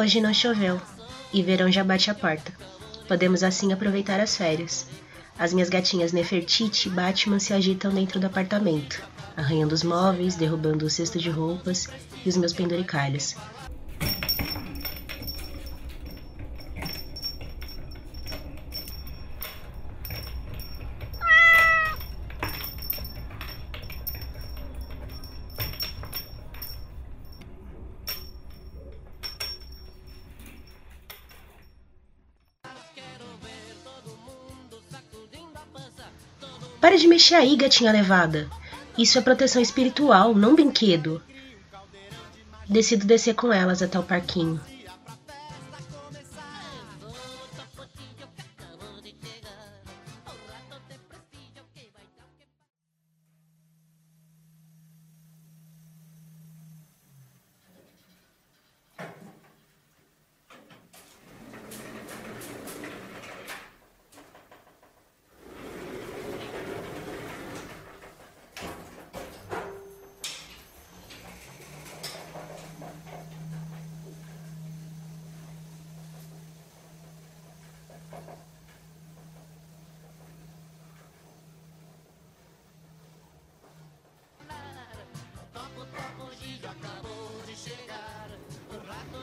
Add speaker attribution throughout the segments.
Speaker 1: Hoje não choveu
Speaker 2: e verão já bate a porta. Podemos assim aproveitar as férias. As minhas gatinhas Nefertiti e Batman se agitam dentro do apartamento, arranhando os móveis, derrubando o cesto de roupas e os meus penduricalhos. Para de mexer aí, gatinha levada. Isso é proteção espiritual, não brinquedo. Decido descer com elas até o parquinho.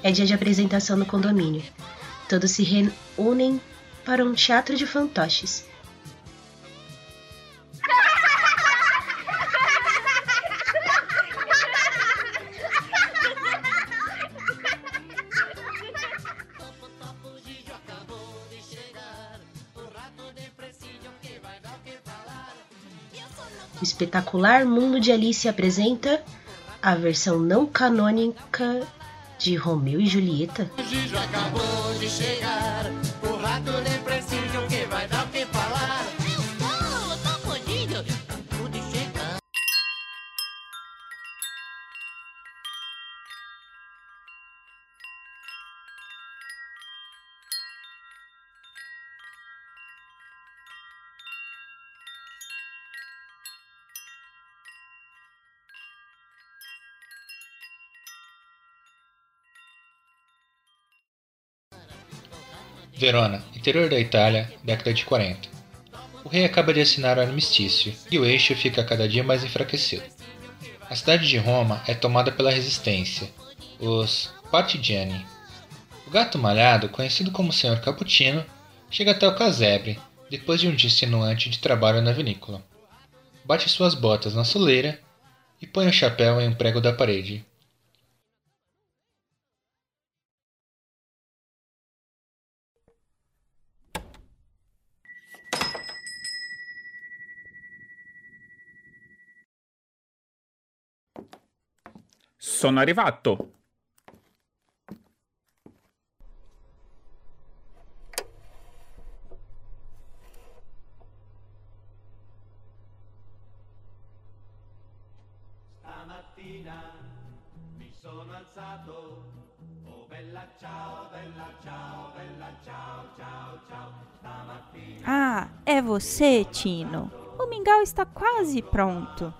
Speaker 2: É dia de apresentação no condomínio. Todos se reúnem para um teatro de fantoches. O espetacular Mundo de Alice apresenta a versão não canônica de Romeu e Julieta.
Speaker 3: O Gijo acabou de chegar.
Speaker 4: Verona, interior da Itália, década de 40. O rei acaba de assinar o armistício e o eixo fica cada dia mais enfraquecido. A cidade de Roma é tomada pela resistência, os Partigiani. O gato malhado, conhecido como Senhor Cappuccino, chega até o casebre depois de um dia extenuante de trabalho na vinícola. Bate suas botas na soleira e põe o chapéu em um prego da parede.
Speaker 5: Sono arrivato.
Speaker 3: Stamattina mi sono alzato. Oh bella ciao, bella ciao, bella ciao, ciao, ciao. Stamattina
Speaker 6: Ah, é você, Tino. O mingau está quase pronto.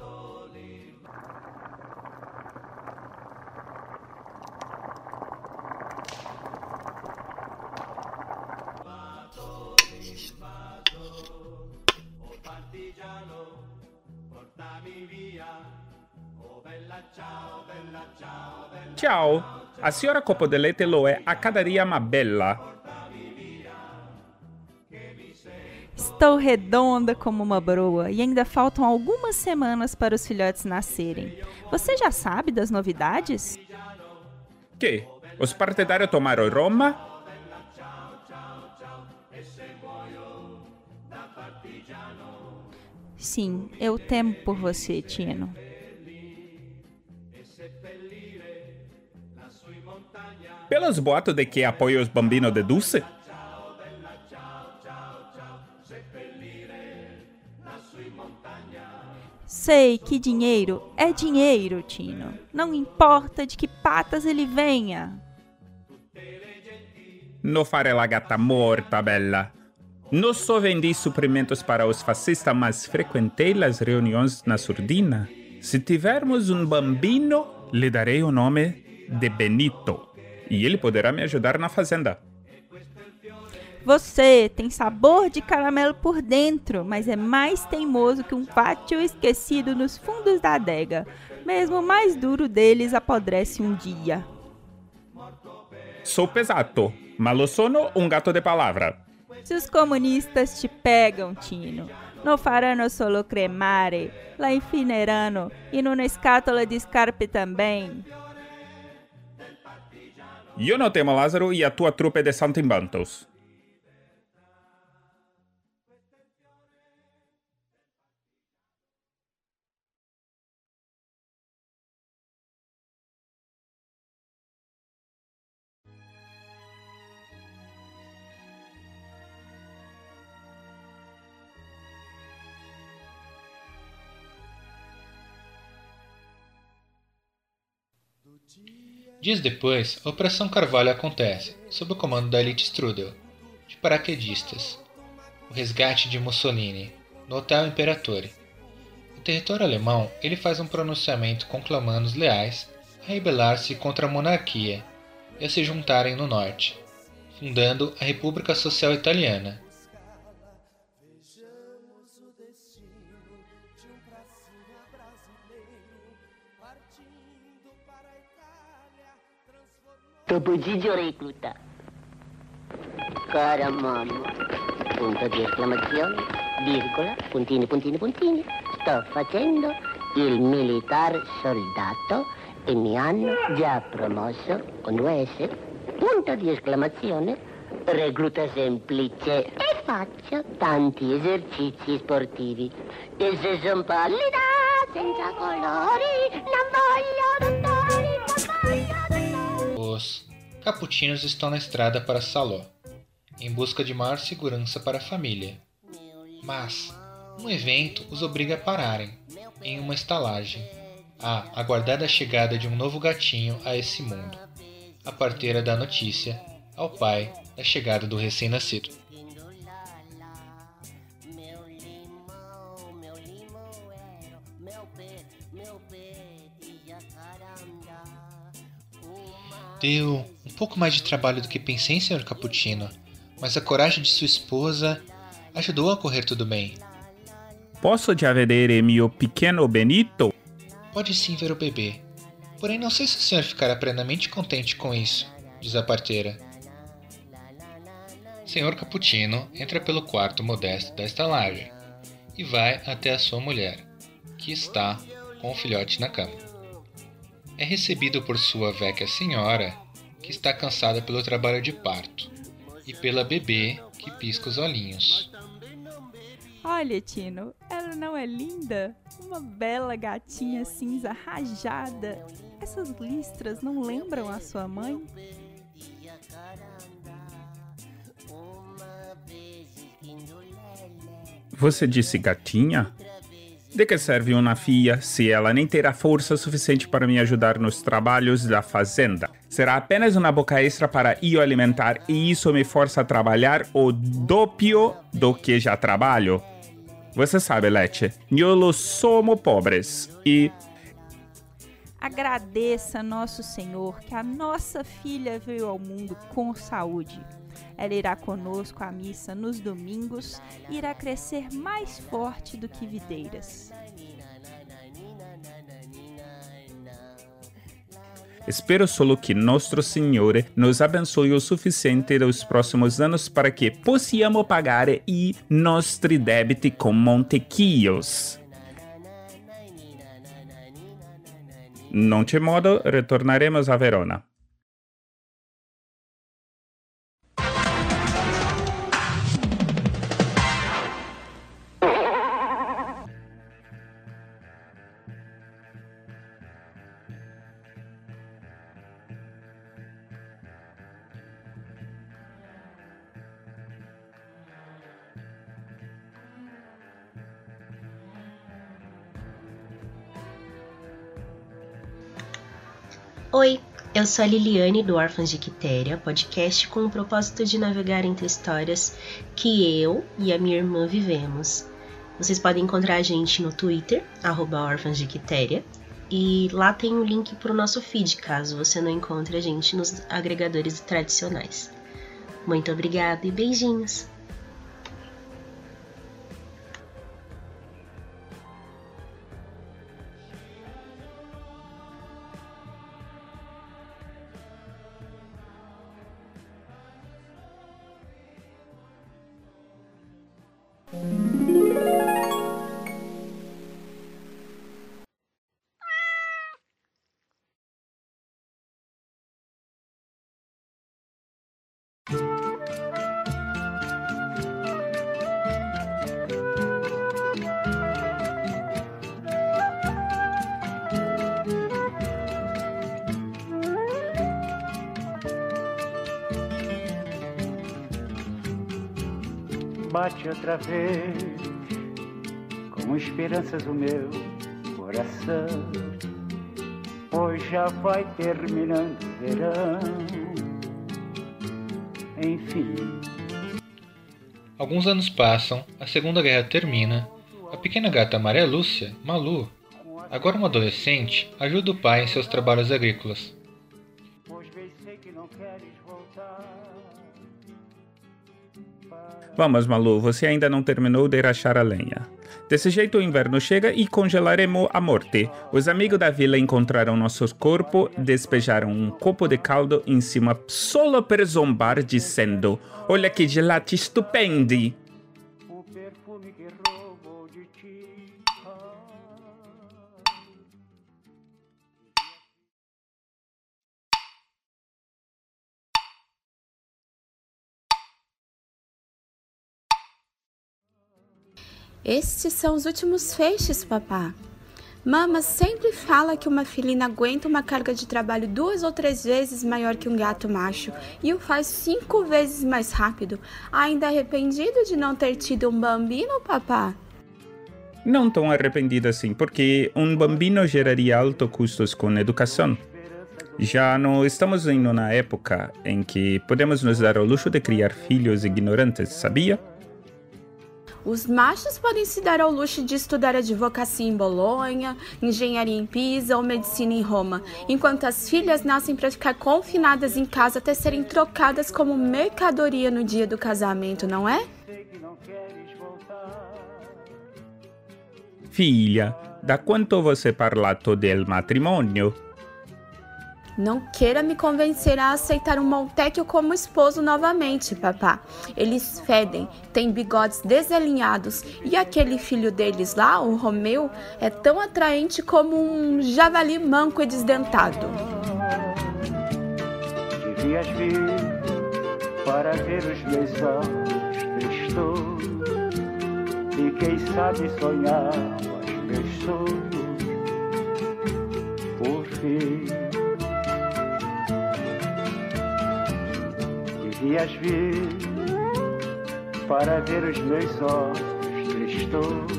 Speaker 3: Ciao, Ciao,
Speaker 5: a senhora Copodelete Loe acadaria uma bella.
Speaker 6: Estou redonda como uma broa e ainda faltam algumas semanas para os filhotes nascerem. Você já sabe das novidades?
Speaker 5: Que? Os partidários tomaram Roma?
Speaker 6: Sim, eu temo por você, Tino.
Speaker 5: Pelos boatos de que apoia os bambinos de Dulce?
Speaker 6: Sei que dinheiro é dinheiro, Tino. Não importa de que patas ele venha.
Speaker 5: No fare la gata morta, bella. Não só vendi suprimentos para os fascistas, mas frequentei as reuniões na surdina. Se tivermos um bambino, lhe darei o nome de Benito. E ele poderá me ajudar na fazenda.
Speaker 6: Você tem sabor de caramelo por dentro, mas é mais teimoso que um pátio esquecido nos fundos da adega. Mesmo o mais duro deles apodrece um dia.
Speaker 5: Sou pesato, ma lo sono un gatto de palavra.
Speaker 6: Se os comunistas te pegam, Tino, no faranno solo cremare, la infineranno in una scatola di scarpe também.
Speaker 5: Eu não temo Lázaro e a tua trupe de santimbantos.
Speaker 4: Dias depois, a Operação Carvalho acontece, sob o comando da elite Strudel, de paraquedistas. O resgate de Mussolini, no Hotel Imperatore. No território alemão, ele faz um pronunciamento conclamando os leais a rebelar-se contra a monarquia e a se juntarem no norte, fundando a República Social Italiana.
Speaker 1: Topogigio recluta. Cara mamma. Punto di esclamazione, virgola, puntini, puntini, puntini. Sto facendo il militar soldato e mi hanno già promosso con due S. Punto di esclamazione, recluta semplice. E faccio tanti esercizi sportivi. E se son pallida, senza colori, non voglio voglio
Speaker 4: caputinos estão na estrada para Saló, em busca de maior segurança para a família. Mas um evento os obriga a pararem em uma estalagem, a aguardar a chegada de um novo gatinho a esse mundo. A parteira dá notícia ao pai da chegada do recém-nascido. Deu um pouco mais de trabalho do que pensei, Sr. Cappuccino, mas a coragem de sua esposa ajudou a correr tudo bem.
Speaker 5: Posso já vedere mio pequeno Benito?
Speaker 4: Pode sim ver o bebê. Porém, não sei se o senhor ficará plenamente contente com isso, diz a parteira. Senhor Cappuccino entra pelo quarto modesto da estalagem e vai até a sua mulher, que está com o filhote na cama. É recebido por sua velha senhora, que está cansada pelo trabalho de parto, e pela bebê, que pisca os olhinhos.
Speaker 6: Olha, Tino, ela não é linda? Uma bela gatinha cinza rajada. Essas listras não lembram a sua mãe?
Speaker 5: Você disse gatinha? De que serve uma filha se ela nem terá força suficiente para me ajudar nos trabalhos da fazenda? Será apenas uma boca extra para eu alimentar e isso me força a trabalhar o doppio do que já trabalho? Você sabe, Lete, nós somos pobres e
Speaker 6: Agradeça Nosso Senhor que a nossa filha veio ao mundo com saúde. Ela irá conosco à missa nos domingos e irá crescer mais forte do que videiras.
Speaker 5: Espero solo que Nosso Senhor nos abençoe o suficiente nos próximos anos para que possamos pagar i nostri debiti com Montequios. Non c'è modo, retornaremos a Verona.
Speaker 2: Sou a Liliane do Órfãos de Quitéria, podcast com o propósito de navegar entre histórias que eu e a minha irmã vivemos. Vocês podem encontrar a gente no Twitter, arroba de Quitéria, e lá tem o um link para o nosso feed, caso você não encontre a gente nos agregadores tradicionais. Muito obrigada e beijinhos!
Speaker 7: Outra vez, com esperanças o meu coração, pois já vai terminando o verão. Enfim.
Speaker 4: Alguns anos passam, a Segunda Guerra termina, a pequena gata Maria Lúcia, Malu, agora uma adolescente, ajuda o pai em seus trabalhos agrícolas.
Speaker 5: Vamos, Malu, você ainda não terminou de rachar a lenha. Desse jeito o inverno chega e congelaremos a morte. Os amigos da vila encontraram nossos corpos, despejaram um copo de caldo em cima solo per zombar, dizendo: Olha que gelati stupendi!
Speaker 8: Estes são os últimos feixes, papá. Mama sempre fala que uma felina aguenta uma carga de trabalho duas ou três vezes maior que um gato macho e o faz cinco vezes mais rápido. Ainda arrependido de não ter tido um bambino, papá?
Speaker 5: Não tão arrependido assim, porque um bambino geraria altos custos com educação. Já não estamos em uma época em que podemos nos dar ao luxo de criar filhos ignorantes, sabia?
Speaker 8: Os machos podem se dar ao luxo de estudar advocacia em Bolonha, engenharia em Pisa ou medicina em Roma, enquanto as filhas nascem para ficar confinadas em casa até serem trocadas como mercadoria no dia do casamento, não é?
Speaker 5: Filha, da quanto você parlato del matrimonio?
Speaker 8: Não queira me convencer a aceitar um Montecchio como esposo novamente, papá. Eles fedem, têm bigodes desalinhados e aquele filho deles lá, o Romeu, é tão atraente como um javali manco e desdentado.
Speaker 7: Devias vir para ver os meus olhos tristos e quem sabe sonhar Devias vir para ver os meus olhos tristos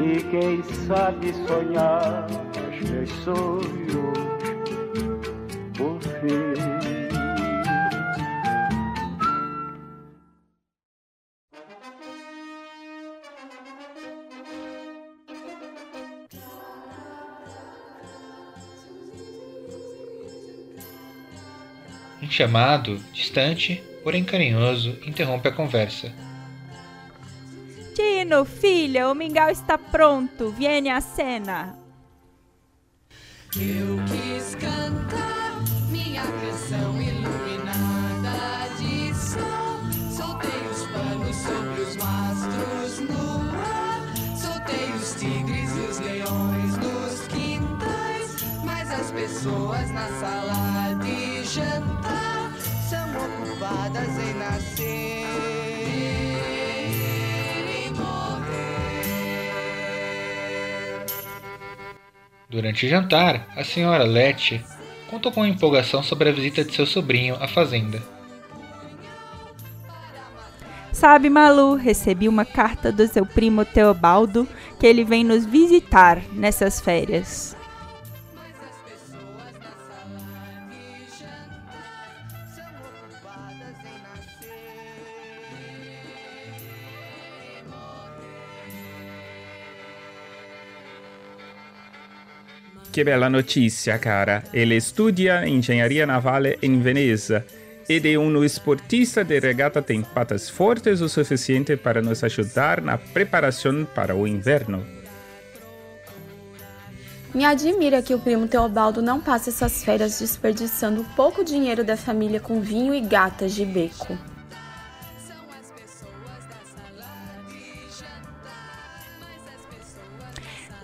Speaker 7: e quem sabe sonhar os meus sonhos por fim.
Speaker 4: Um chamado, distante, porém carinhoso, interrompe a conversa.
Speaker 6: Tino, filha, o mingau está pronto. Viene a cena.
Speaker 9: Eu quis cantar minha canção iluminada de sol. Soltei os panos sobre os mastros no ar. Soltei os tigres e os leões nos quintais. Mas as pessoas na sala de jantar ocupadas em nascer e morrer.
Speaker 4: Durante o jantar, a senhora Letty contou com empolgação sobre a visita de seu sobrinho à fazenda.
Speaker 6: Sabe, Malu, recebi uma carta do seu primo Teobaldo que ele vem nos visitar nessas férias.
Speaker 5: Que bella notizia, cara. Ele studia engenharia naval em Veneza. Ed é um esportista de regata tem patas fortes o suficiente para nos ajudar na preparação para o inverno.
Speaker 8: Me admira que o primo Teobaldo não passe essas férias desperdiçando pouco dinheiro da família com vinho e gatas de beco.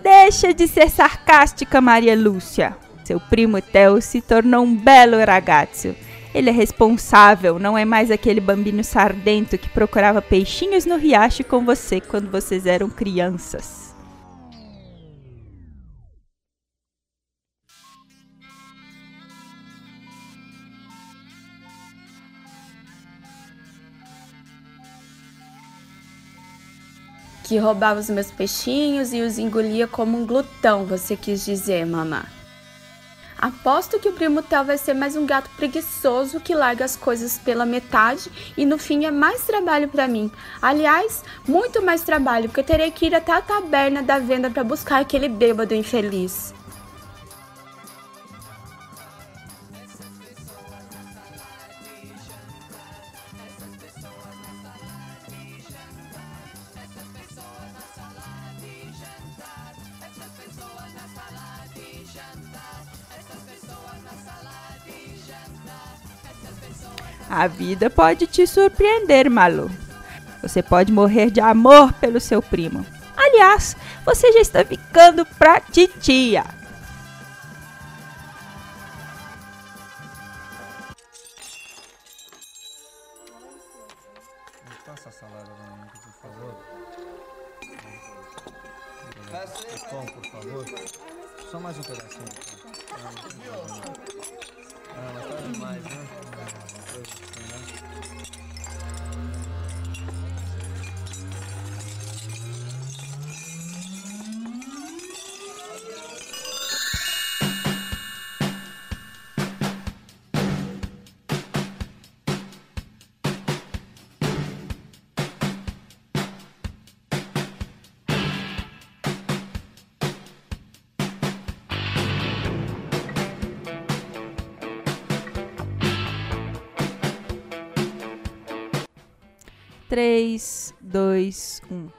Speaker 6: Deixa de ser sarcástica, Maria Lúcia. Seu primo Theo se tornou um belo ragazzo. Ele é responsável, não é mais aquele bambino sardento que procurava peixinhos no riacho com você quando vocês eram crianças.
Speaker 8: Que roubava os meus peixinhos e os engolia como um glutão, você quis dizer, mamá. Aposto que o primo Theo vai ser mais um gato preguiçoso que larga as coisas pela metade e no fim é mais trabalho para mim. Aliás, muito mais trabalho, porque eu terei que ir até a taberna da venda para buscar aquele bêbado infeliz.
Speaker 6: A vida pode te surpreender, Malu. Você pode morrer de amor pelo seu primo. Aliás, você já está ficando pra titia.
Speaker 10: Passa a salada pra por favor. Pão, por favor. Só mais um pedacinho.
Speaker 6: 3, 2, 1.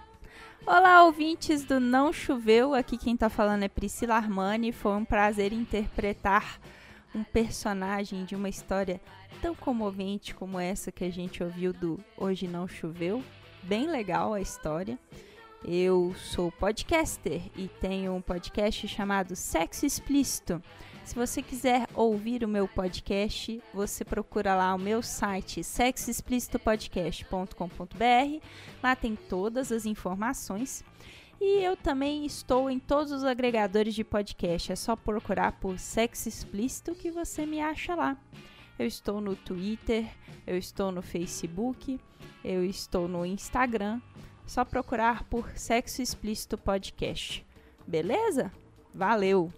Speaker 6: Olá, ouvintes do Não Choveu. Aqui quem tá falando é Priscila Armani. Foi um prazer interpretar um personagem de uma história tão comovente como essa que a gente ouviu do Hoje Não Choveu. Bem legal a história. Eu sou podcaster e tenho um podcast chamado Sexo Explícito se você quiser ouvir o meu podcast, você procura lá o meu site sexoexplicitopodcast.com.br. Lá tem todas as informações. E eu também estou em todos os agregadores de podcast. É só procurar por Sexo Explícito que você me acha lá. Eu estou no Twitter, eu estou no Facebook, eu estou no Instagram. Só procurar por Sexo Explícito Podcast. Beleza? Valeu!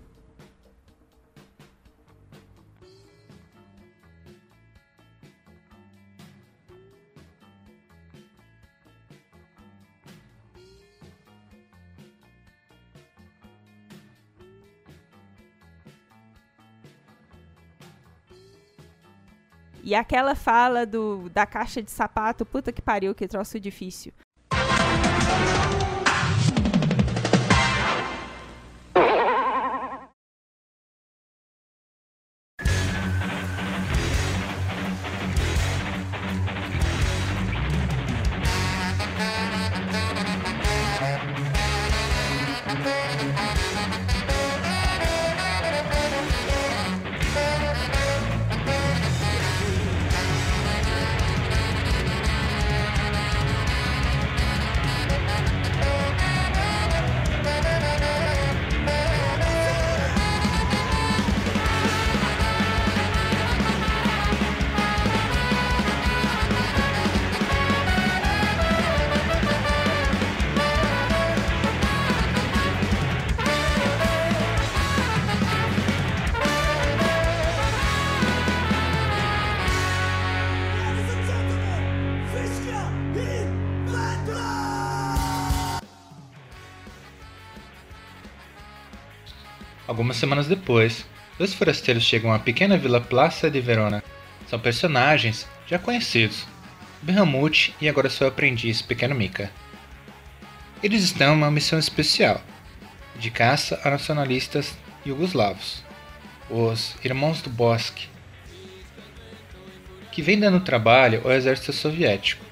Speaker 6: E aquela fala do, da caixa de sapato, puta que pariu, que troço difícil.
Speaker 4: Semanas depois, dois forasteiros chegam à pequena vila Plaza de Verona. São personagens já conhecidos, Berramute e agora seu aprendiz, Pequeno Mika. Eles estão em uma missão especial, de caça a nacionalistas iugoslavos, os Irmãos do Bosque, que vem dando trabalho ao exército soviético.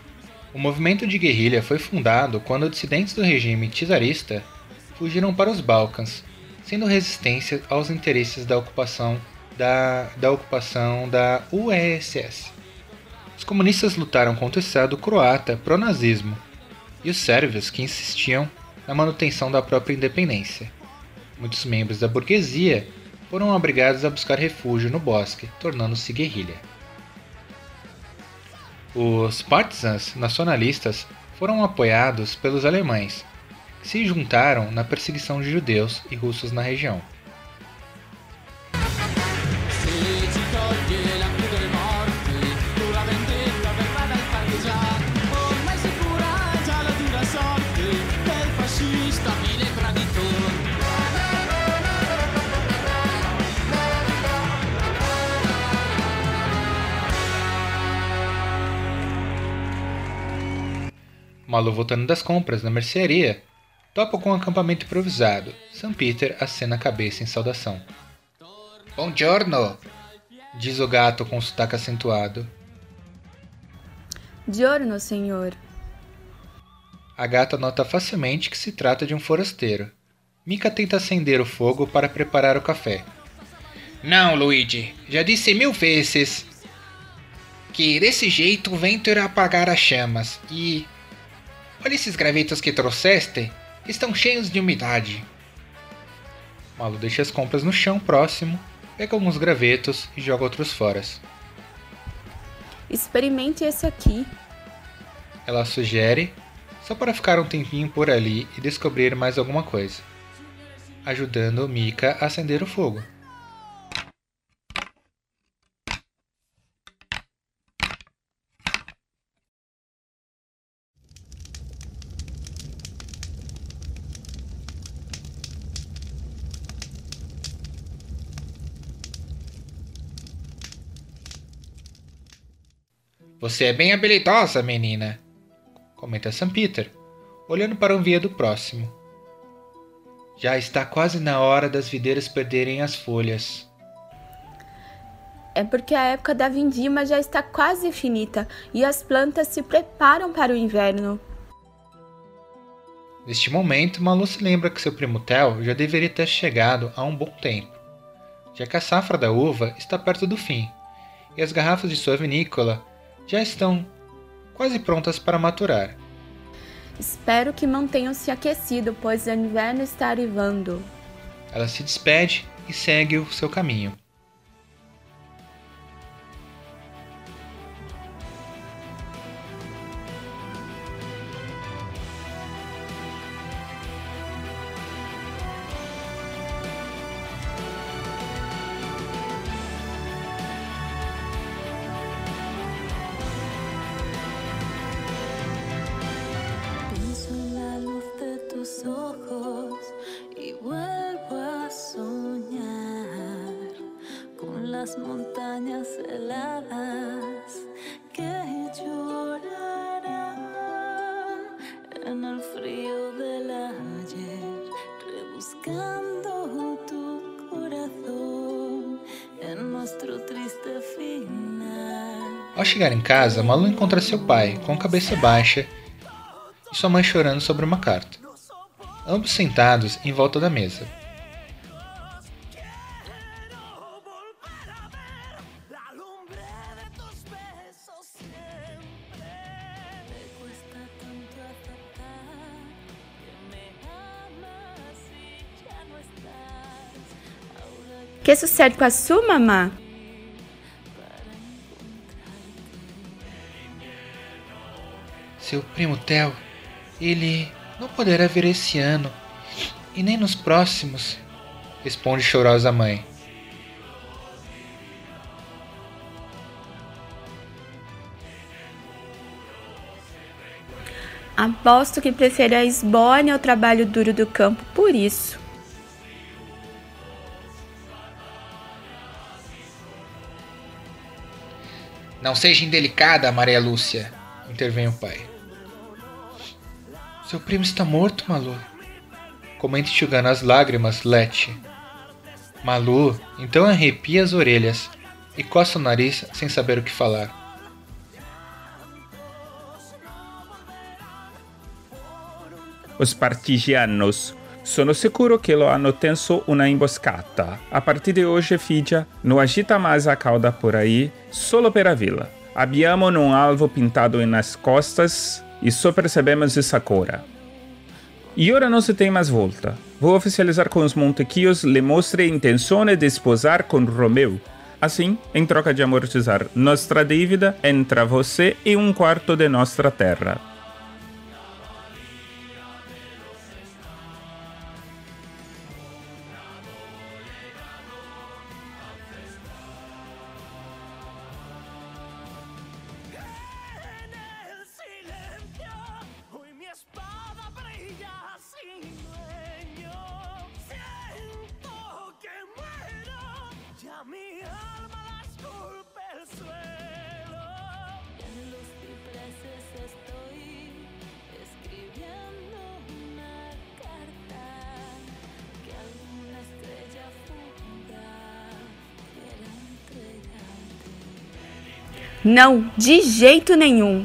Speaker 4: O movimento de guerrilha foi fundado quando dissidentes do regime czarista fugiram para os Balcãs, sendo resistência aos interesses da ocupação da, da ocupação da URSS. Os comunistas lutaram contra o Estado croata pró-nazismo e os sérvios que insistiam na manutenção da própria independência. Muitos membros da burguesia foram obrigados a buscar refúgio no bosque, tornando-se guerrilha. Os partisans nacionalistas foram apoiados pelos alemães, se juntaram na perseguição de judeus e russos na região. Malu voltando das compras na mercearia, topa com um acampamento improvisado. St. Peter acena a cabeça em saudação. Buongiorno! Diz o gato com sotaque acentuado.
Speaker 8: Giorno, senhor.
Speaker 4: A gata nota facilmente que se trata de um forasteiro. Mika tenta acender o fogo para preparar o café. Não, Luigi, já disse mil vezes que desse jeito o vento irá apagar as chamas e. Olha esses gravetos que trouxeste, estão cheios de umidade. Malu deixa as compras no chão próximo, pega alguns gravetos e joga outros fora.
Speaker 8: Experimente esse aqui.
Speaker 4: Ela sugere, só para ficar um tempinho por ali e descobrir mais alguma coisa, ajudando Mika a acender o fogo. Você é bem habilidosa, menina, comenta Sam Peter, olhando para um viado próximo. Já está quase na hora das videiras perderem as folhas.
Speaker 8: É porque a época da vindima já está quase finita e as plantas se preparam para o inverno.
Speaker 4: Neste momento, Malu se lembra que seu primo Theo já deveria ter chegado há um bom tempo, já que a safra da uva está perto do fim e as garrafas de sua vinícola já estão quase prontas para maturar.
Speaker 8: Espero que mantenham-se aquecido, pois o inverno está arrivando.
Speaker 4: Ela se despede e segue o seu caminho. Chegar em casa, Malu encontra seu pai, com a cabeça baixa, e sua mãe chorando sobre uma carta. Ambos sentados em volta da mesa.
Speaker 8: Que sucede com a sua mamá?
Speaker 4: seu primo Theo, ele não poderá vir esse ano e nem nos próximos, responde chorosa a mãe.
Speaker 8: Aposto que prefere a esbone ao trabalho duro do campo por isso.
Speaker 4: Não seja indelicada, Maria Lúcia, intervém o pai. Seu primo está morto, Malu. Comenta enxugando as lágrimas, Lete. Malu então arrepia as orelhas e coça o nariz sem saber o que falar.
Speaker 5: Os partigianos. Sono sicuro che lo hanno tenso una imboscata. A partir de hoje, Fidia, não agita mais a cauda por aí, solo per a vila. Abbiamo um alvo pintado nas costas e só percebemos essa cora. E ora não se tem mais volta. Vou oficializar com os Montequios le mostre a intenzione de esposar com Romeu. Assim, em troca de amortizar nossa dívida, entra você e um quarto de nossa terra.
Speaker 8: Não, de jeito nenhum.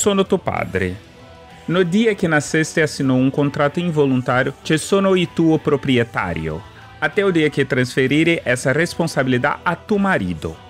Speaker 5: Sono tuo padre. No dia que nasceste assinou um contrato involuntário, te sono il tuo proprietario. Até o dia que transferire essa responsabilidade a tu marido.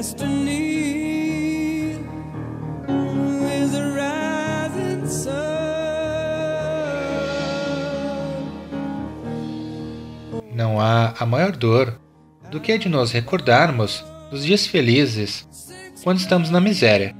Speaker 9: Destiny is a rising sun.
Speaker 4: Não há a maior dor do que a de nos recordarmos dos dias felizes quando estamos na miséria.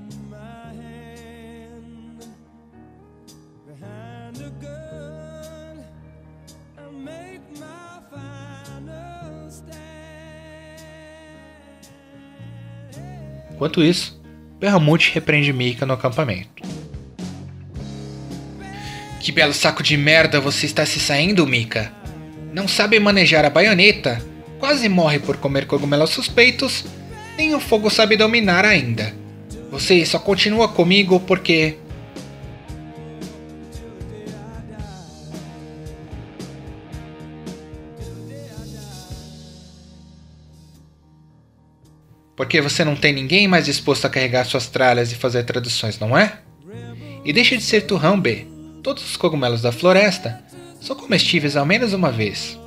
Speaker 4: Enquanto isso, Berramute repreende Mika no acampamento. Que belo saco de merda você está se saindo, Mika. Não sabe manejar a baioneta, quase morre por comer cogumelos suspeitos, nem o fogo sabe dominar ainda. Você só continua comigo porque. Porque você não tem ninguém mais disposto a carregar suas tralhas e fazer traduções, não é? E deixa de ser turrão, B. Todos os cogumelos da floresta são comestíveis ao menos uma vez.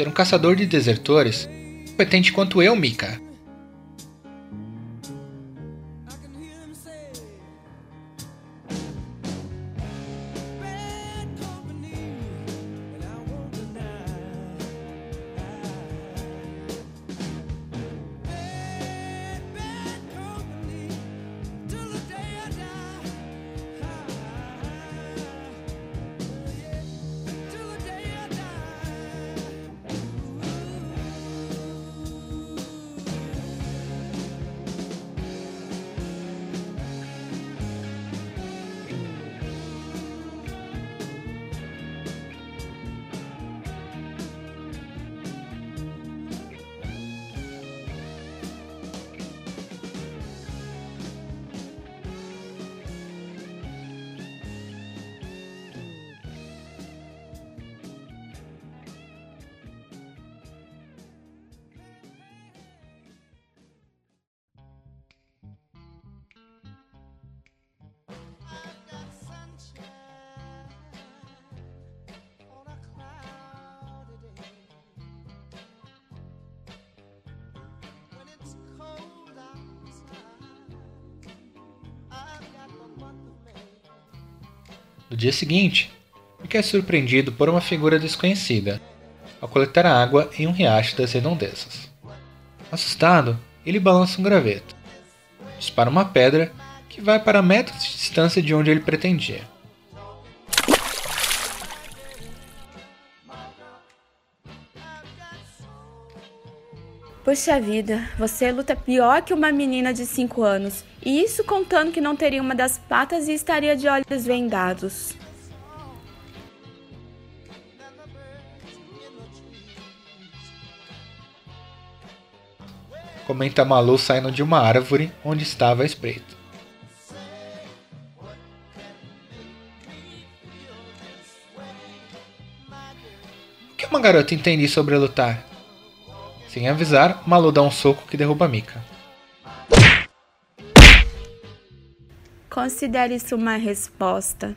Speaker 4: Ser um caçador de desertores competente quanto eu, Mika. No dia seguinte, Mika é surpreendido por uma figura desconhecida ao coletar água em um riacho das redondezas. Assustado, ele balança um graveto, dispara uma pedra que vai para metros de distância de onde ele pretendia.
Speaker 8: Puxa vida, você luta pior que uma menina de 5 anos. Isso contando que não teria uma das patas e estaria de olhos vendados.
Speaker 4: Comenta Malu saindo de uma árvore onde estava a espreita. O que uma garota entende sobre lutar? Sem avisar, Malu dá um soco que derruba Mika.
Speaker 8: Considere isso uma resposta.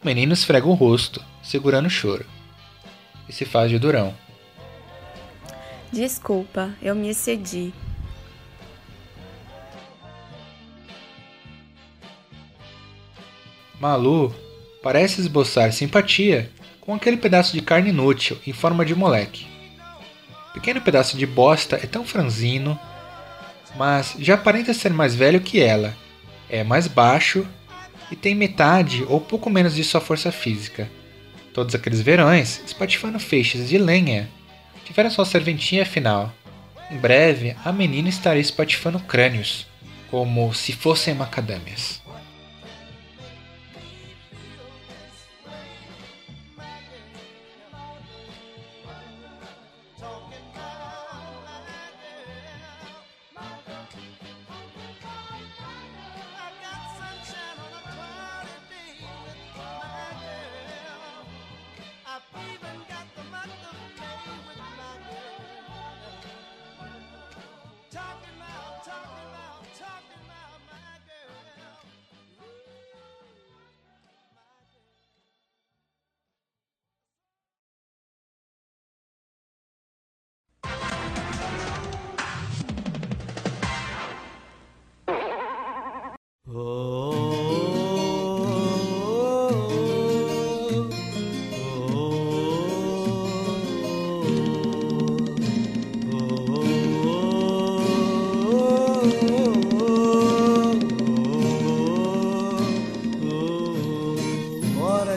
Speaker 4: O menino esfrega o rosto, segurando o choro, e se faz de durão.
Speaker 8: Desculpa, eu me excedi.
Speaker 4: Malu parece esboçar simpatia com aquele pedaço de carne inútil em forma de moleque. Pequeno pedaço de bosta é tão franzino, mas já aparenta ser mais velho que ela. É mais baixo e tem metade ou pouco menos de sua força física. Todos aqueles verões, espatifando feixes de lenha, tiveram sua serventinha final. Em breve, a menina estaria espatifando crânios, como se fossem macadâmias.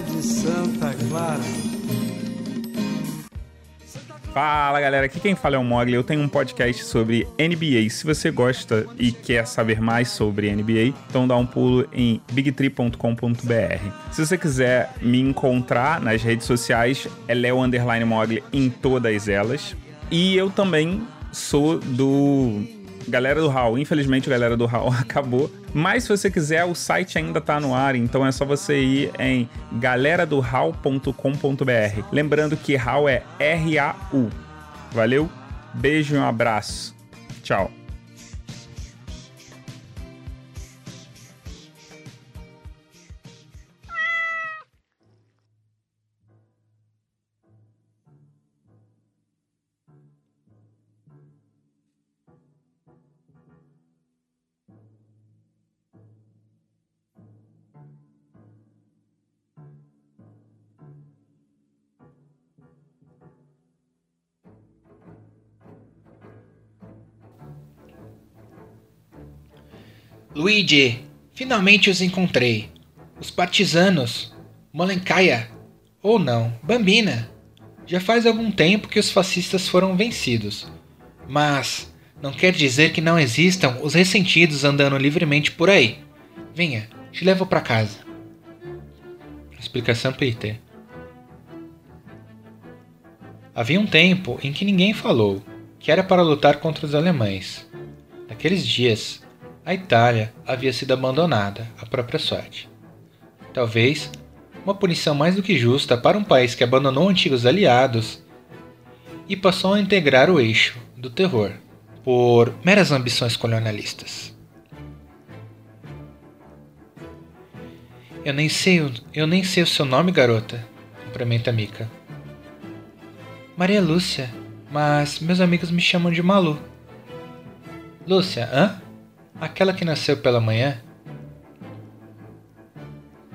Speaker 11: De Santa Clara.
Speaker 5: Fala galera, aqui quem fala é o Mogli. Eu tenho um podcast sobre NBA. Se você gosta e quer saber mais sobre NBA, então dá um pulo em bigtree.com.br. Se você quiser me encontrar nas redes sociais, é Leo Underline Mogli em todas elas. E eu também sou do Galera do Hall. Infelizmente, o Galera do Hall acabou. Mas se você quiser, o site ainda tá no ar, então é só você ir em galeradohall.com.br. Lembrando que Hall é R-A-U. Valeu? Beijo e um abraço. Tchau.
Speaker 4: Luigi, finalmente os encontrei. Os partisanos. Molencaia. Ou não, Bambina. Já faz algum tempo que os fascistas foram vencidos. Mas não quer dizer que não existam os ressentidos andando livremente por aí. Venha, te levo para casa. Explicação Peter. Havia um tempo em que ninguém falou que era para lutar contra os alemães. Naqueles dias, a Itália havia sido abandonada à própria sorte. Talvez uma punição mais do que justa para um país que abandonou antigos aliados e passou a integrar o eixo do terror por meras ambições colonialistas. Eu nem sei, eu nem sei o seu nome, garota, cumprimenta Mika. Maria Lúcia, mas meus amigos me chamam de Malu. Lúcia, hã? Aquela que nasceu pela manhã?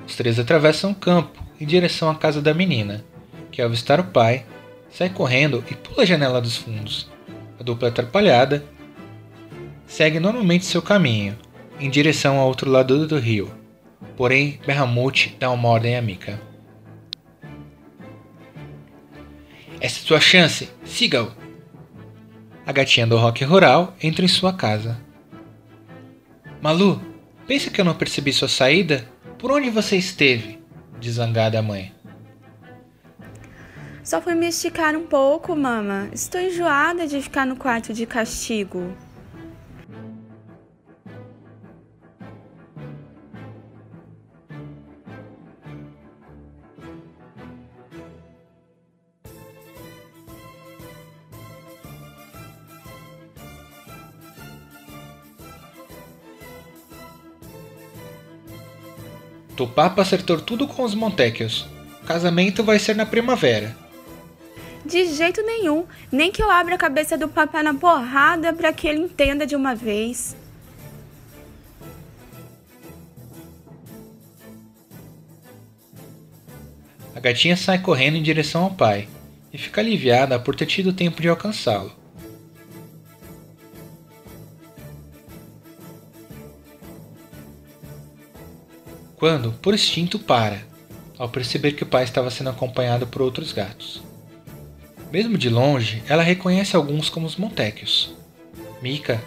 Speaker 4: Os três atravessam o campo em direção à casa da menina, que ao avistar o pai, sai correndo e pula a janela dos fundos. A dupla atrapalhada segue normalmente seu caminho, em direção ao outro lado do rio. Porém, Berramute dá uma ordem a Mika. Essa é sua chance, siga-o! A gatinha do rock rural entra em sua casa. Malu, pensa que eu não percebi sua saída? Por onde você esteve? Diz zangada a mãe.
Speaker 8: Só fui me esticar um pouco, mama. Estou enjoada de ficar no quarto de castigo.
Speaker 4: Tupapa acertou tudo com os Montecchios. O casamento vai ser na primavera.
Speaker 8: De jeito nenhum. Nem que eu abra a cabeça do papai na porrada para que ele entenda de uma vez.
Speaker 4: A gatinha sai correndo em direção ao pai e fica aliviada por ter tido tempo de alcançá-lo. Quando, por instinto, para, ao perceber que o pai estava sendo acompanhado por outros gatos. Mesmo de longe, ela reconhece alguns como os Montecchios. Mika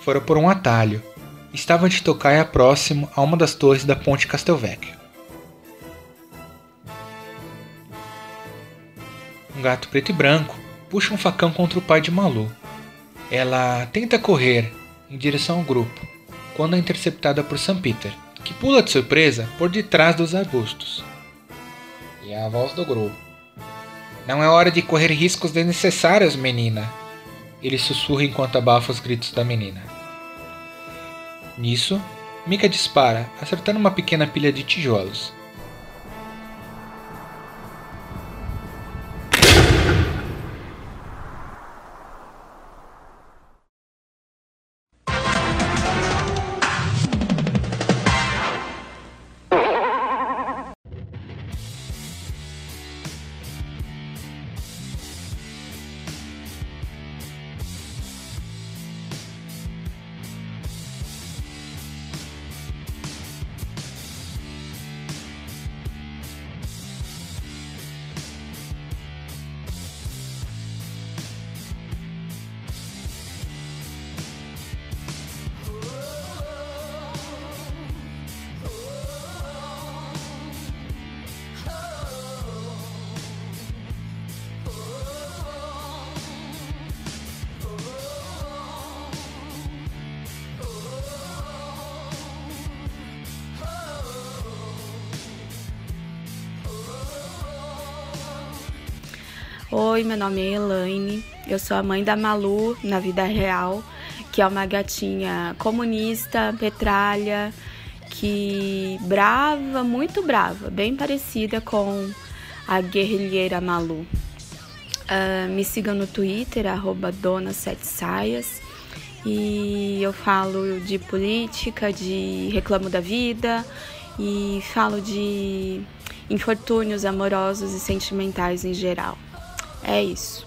Speaker 4: fora por um atalho e estava de tocaia próximo a uma das torres da ponte Castelvecchio. Um gato preto e branco puxa um facão contra o pai de Malu. Ela tenta correr em direção ao grupo, quando é interceptada por Sam Peter, que pula de surpresa por detrás dos arbustos. E a voz do grupo. Não é hora de correr riscos desnecessários, menina. Ele sussurra enquanto abafa os gritos da menina. Nisso, Mika dispara, acertando uma pequena pilha de tijolos.
Speaker 8: Oi, meu nome é Elaine. Eu sou a mãe da Malu na vida real, que é uma gatinha comunista, petralha, que brava, muito brava, bem parecida com a guerrilheira Malu. Ah, me sigam no Twitter, arroba Dona Sete Saias. E eu falo de política, de reclamo da vida e falo de infortúnios amorosos e sentimentais em geral. É isso.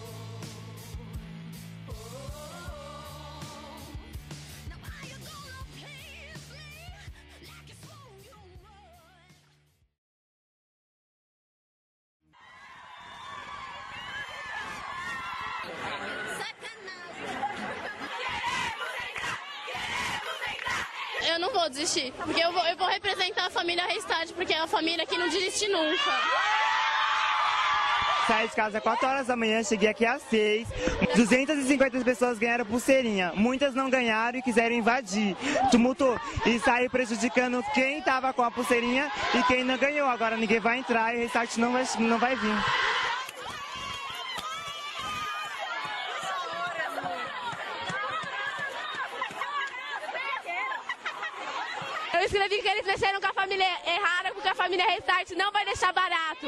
Speaker 12: Eu não vou desistir, porque eu vou, eu vou representar a família Restart, porque é uma família que não desiste nunca.
Speaker 13: Saí de casa às 4 horas da manhã, cheguei aqui às 6. 250 pessoas ganharam pulseirinha. Muitas não ganharam e quiseram invadir. Tumultou. E saiu prejudicando quem estava com a pulseirinha e quem não ganhou. Agora ninguém vai entrar e o restart não vai, não vai vir.
Speaker 12: Eu escrevi que eles mexeram com a família errada, porque a família Restart não vai deixar barato.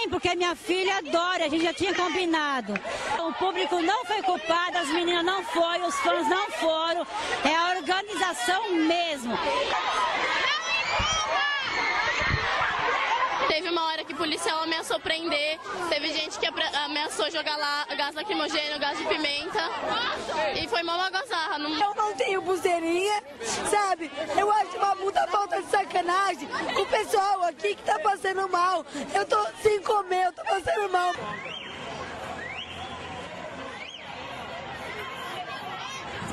Speaker 14: Vim porque minha filha adora, a gente já tinha combinado. O público não foi culpado, as meninas não foram, os fãs não foram. É a organização mesmo.
Speaker 12: Teve uma hora que o policial ameaçou prender, teve gente que ameaçou jogar lá gás lacrimogêneo, gás de pimenta. E foi uma bagazarra. Não...
Speaker 15: Eu não tenho pulseirinha, sabe? Eu acho uma puta falta de sacanagem. O pessoal aqui que tá passando mal. Eu tô sem comer, eu tô passando mal.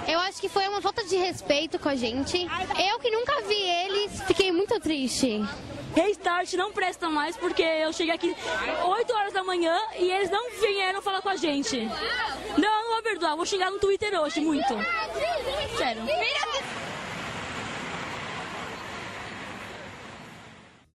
Speaker 16: Eu acho que foi uma falta de respeito com a gente. Eu que nunca vi eles, fiquei muito triste.
Speaker 17: Restart não presta mais porque eu cheguei aqui 8 horas da manhã e eles não vieram falar com a gente. Não, não vou perdoar, vou xingar no Twitter hoje, muito. Sério.